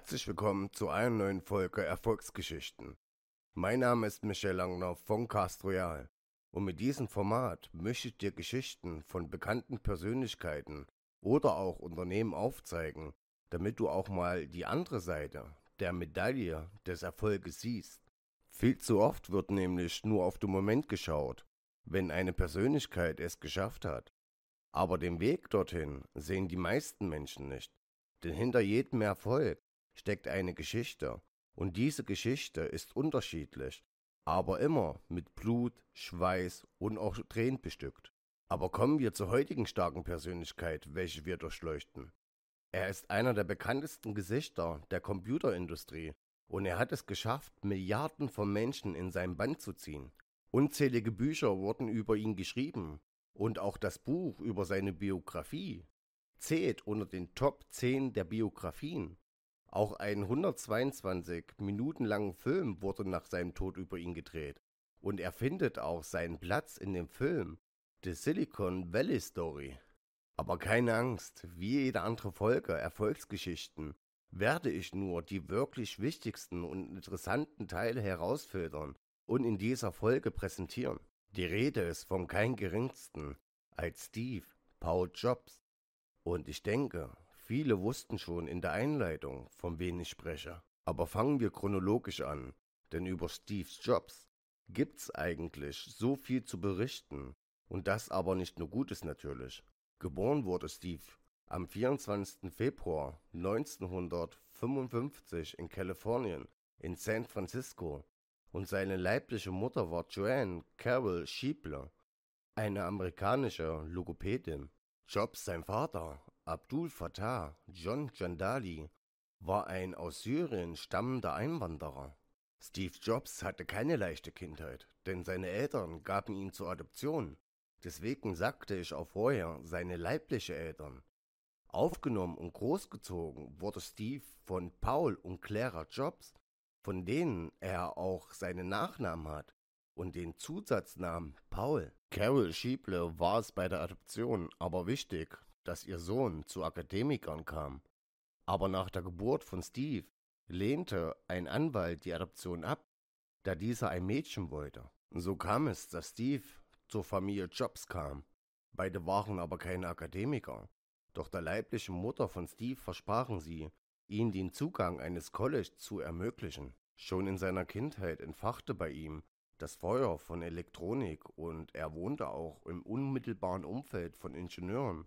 Herzlich willkommen zu einer neuen Folge Erfolgsgeschichten. Mein Name ist Michel Langner von Cast Royal und mit diesem Format möchte ich dir Geschichten von bekannten Persönlichkeiten oder auch Unternehmen aufzeigen, damit du auch mal die andere Seite der Medaille des Erfolges siehst. Viel zu oft wird nämlich nur auf den Moment geschaut, wenn eine Persönlichkeit es geschafft hat. Aber den Weg dorthin sehen die meisten Menschen nicht. Denn hinter jedem Erfolg steckt eine Geschichte, und diese Geschichte ist unterschiedlich, aber immer mit Blut, Schweiß und auch Tränen bestückt. Aber kommen wir zur heutigen starken Persönlichkeit, welche wir durchleuchten. Er ist einer der bekanntesten Gesichter der Computerindustrie und er hat es geschafft, Milliarden von Menschen in sein Band zu ziehen. Unzählige Bücher wurden über ihn geschrieben und auch das Buch über seine Biografie zählt unter den Top 10 der Biografien. Auch ein 122 Minuten langen Film wurde nach seinem Tod über ihn gedreht. Und er findet auch seinen Platz in dem Film The Silicon Valley Story. Aber keine Angst, wie jede andere Folge Erfolgsgeschichten werde ich nur die wirklich wichtigsten und interessanten Teile herausfiltern und in dieser Folge präsentieren. Die Rede ist vom kein geringsten als Steve Paul Jobs. Und ich denke, Viele wussten schon in der Einleitung, von wem ich spreche. Aber fangen wir chronologisch an, denn über Steve Jobs gibt's eigentlich so viel zu berichten. Und das aber nicht nur Gutes natürlich. Geboren wurde Steve am 24. Februar 1955 in Kalifornien, in San Francisco. Und seine leibliche Mutter war Joanne Carol Schiebler, eine amerikanische Logopädin. Jobs, sein Vater, Abdul Fattah John Jandali war ein aus Syrien stammender Einwanderer. Steve Jobs hatte keine leichte Kindheit, denn seine Eltern gaben ihn zur Adoption. Deswegen sagte ich auch vorher seine leibliche Eltern. Aufgenommen und großgezogen wurde Steve von Paul und Clara Jobs, von denen er auch seinen Nachnamen hat und den Zusatznamen Paul. Carol Schieble war es bei der Adoption aber wichtig, dass ihr Sohn zu Akademikern kam. Aber nach der Geburt von Steve lehnte ein Anwalt die Adoption ab, da dieser ein Mädchen wollte. So kam es, dass Steve zur Familie Jobs kam. Beide waren aber keine Akademiker. Doch der leiblichen Mutter von Steve versprachen sie, ihm den Zugang eines College zu ermöglichen. Schon in seiner Kindheit entfachte bei ihm das Feuer von Elektronik und er wohnte auch im unmittelbaren Umfeld von Ingenieuren,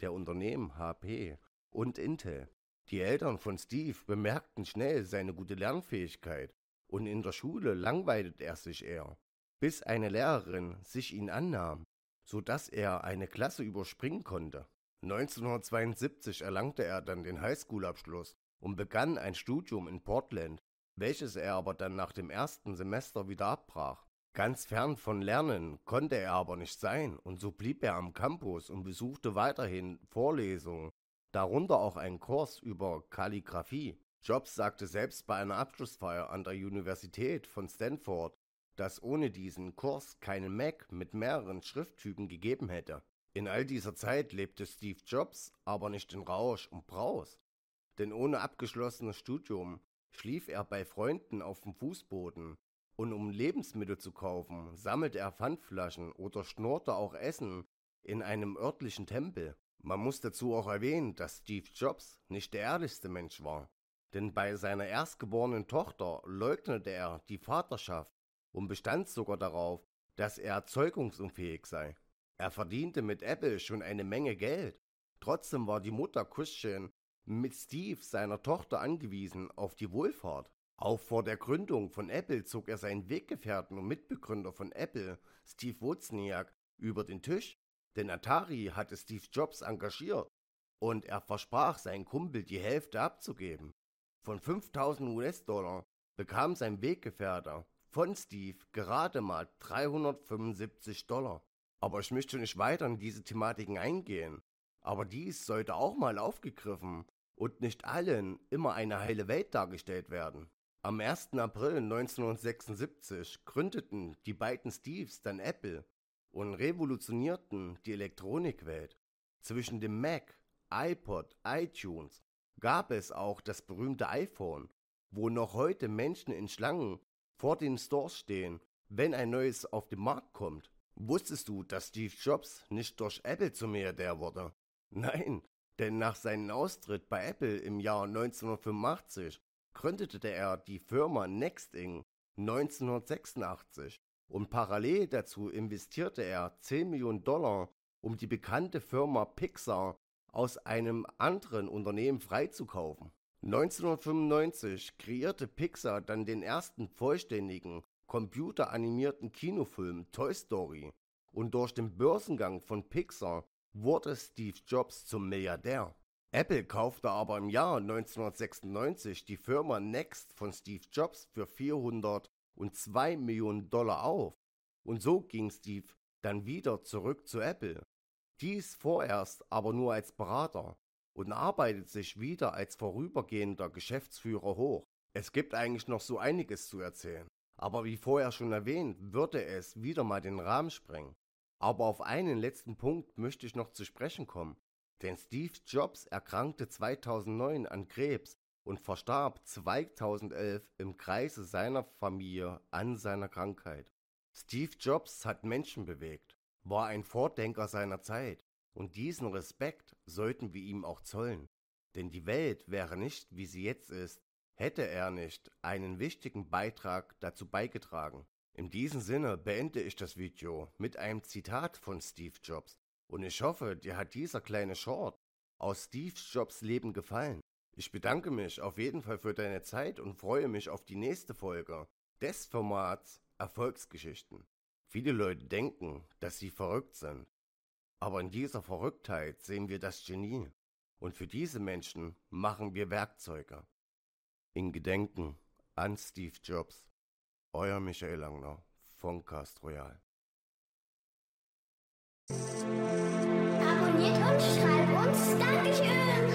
der Unternehmen HP und Intel. Die Eltern von Steve bemerkten schnell seine gute Lernfähigkeit und in der Schule langweilte er sich eher, bis eine Lehrerin sich ihn annahm, so dass er eine Klasse überspringen konnte. 1972 erlangte er dann den Highschool-Abschluss und begann ein Studium in Portland, welches er aber dann nach dem ersten Semester wieder abbrach. Ganz fern von Lernen konnte er aber nicht sein, und so blieb er am Campus und besuchte weiterhin Vorlesungen, darunter auch einen Kurs über Kalligraphie. Jobs sagte selbst bei einer Abschlussfeier an der Universität von Stanford, dass ohne diesen Kurs keinen Mac mit mehreren Schrifttypen gegeben hätte. In all dieser Zeit lebte Steve Jobs aber nicht in Rausch und Braus, denn ohne abgeschlossenes Studium schlief er bei Freunden auf dem Fußboden und um Lebensmittel zu kaufen, sammelte er Pfandflaschen oder schnurrte auch Essen in einem örtlichen Tempel. Man muss dazu auch erwähnen, dass Steve Jobs nicht der ehrlichste Mensch war. Denn bei seiner erstgeborenen Tochter leugnete er die Vaterschaft und bestand sogar darauf, dass er zeugungsunfähig sei. Er verdiente mit Apple schon eine Menge Geld. Trotzdem war die Mutter Christian mit Steve, seiner Tochter, angewiesen auf die Wohlfahrt. Auch vor der Gründung von Apple zog er seinen Weggefährten und Mitbegründer von Apple, Steve Wozniak, über den Tisch, denn Atari hatte Steve Jobs engagiert und er versprach seinem Kumpel die Hälfte abzugeben. Von 5000 US-Dollar bekam sein Weggefährter von Steve gerade mal 375 Dollar. Aber ich möchte nicht weiter in diese Thematiken eingehen. Aber dies sollte auch mal aufgegriffen und nicht allen immer eine heile Welt dargestellt werden. Am 1. April 1976 gründeten die beiden Steves dann Apple und revolutionierten die Elektronikwelt. Zwischen dem Mac, iPod, iTunes gab es auch das berühmte iPhone, wo noch heute Menschen in Schlangen vor den Stores stehen, wenn ein neues auf den Markt kommt. Wusstest du, dass Steve Jobs nicht durch Apple zum Milliardär wurde? Nein, denn nach seinem Austritt bei Apple im Jahr 1985 gründete er die Firma Nexting 1986 und parallel dazu investierte er 10 Millionen Dollar, um die bekannte Firma Pixar aus einem anderen Unternehmen freizukaufen. 1995 kreierte Pixar dann den ersten vollständigen computeranimierten Kinofilm Toy Story und durch den Börsengang von Pixar wurde Steve Jobs zum Milliardär. Apple kaufte aber im Jahr 1996 die Firma Next von Steve Jobs für 402 Millionen Dollar auf. Und so ging Steve dann wieder zurück zu Apple. Dies vorerst aber nur als Berater und arbeitet sich wieder als vorübergehender Geschäftsführer hoch. Es gibt eigentlich noch so einiges zu erzählen. Aber wie vorher schon erwähnt, würde es wieder mal den Rahmen sprengen. Aber auf einen letzten Punkt möchte ich noch zu sprechen kommen. Denn Steve Jobs erkrankte 2009 an Krebs und verstarb 2011 im Kreise seiner Familie an seiner Krankheit. Steve Jobs hat Menschen bewegt, war ein Vordenker seiner Zeit und diesen Respekt sollten wir ihm auch zollen. Denn die Welt wäre nicht, wie sie jetzt ist, hätte er nicht einen wichtigen Beitrag dazu beigetragen. In diesem Sinne beende ich das Video mit einem Zitat von Steve Jobs. Und ich hoffe, dir hat dieser kleine Short aus Steve Jobs Leben gefallen. Ich bedanke mich auf jeden Fall für deine Zeit und freue mich auf die nächste Folge des Formats Erfolgsgeschichten. Viele Leute denken, dass sie verrückt sind. Aber in dieser Verrücktheit sehen wir das Genie. Und für diese Menschen machen wir Werkzeuge. In Gedenken an Steve Jobs. Euer Michael Langner von Cast Royal. Abonniert uns, schreibt uns. Dankeschön.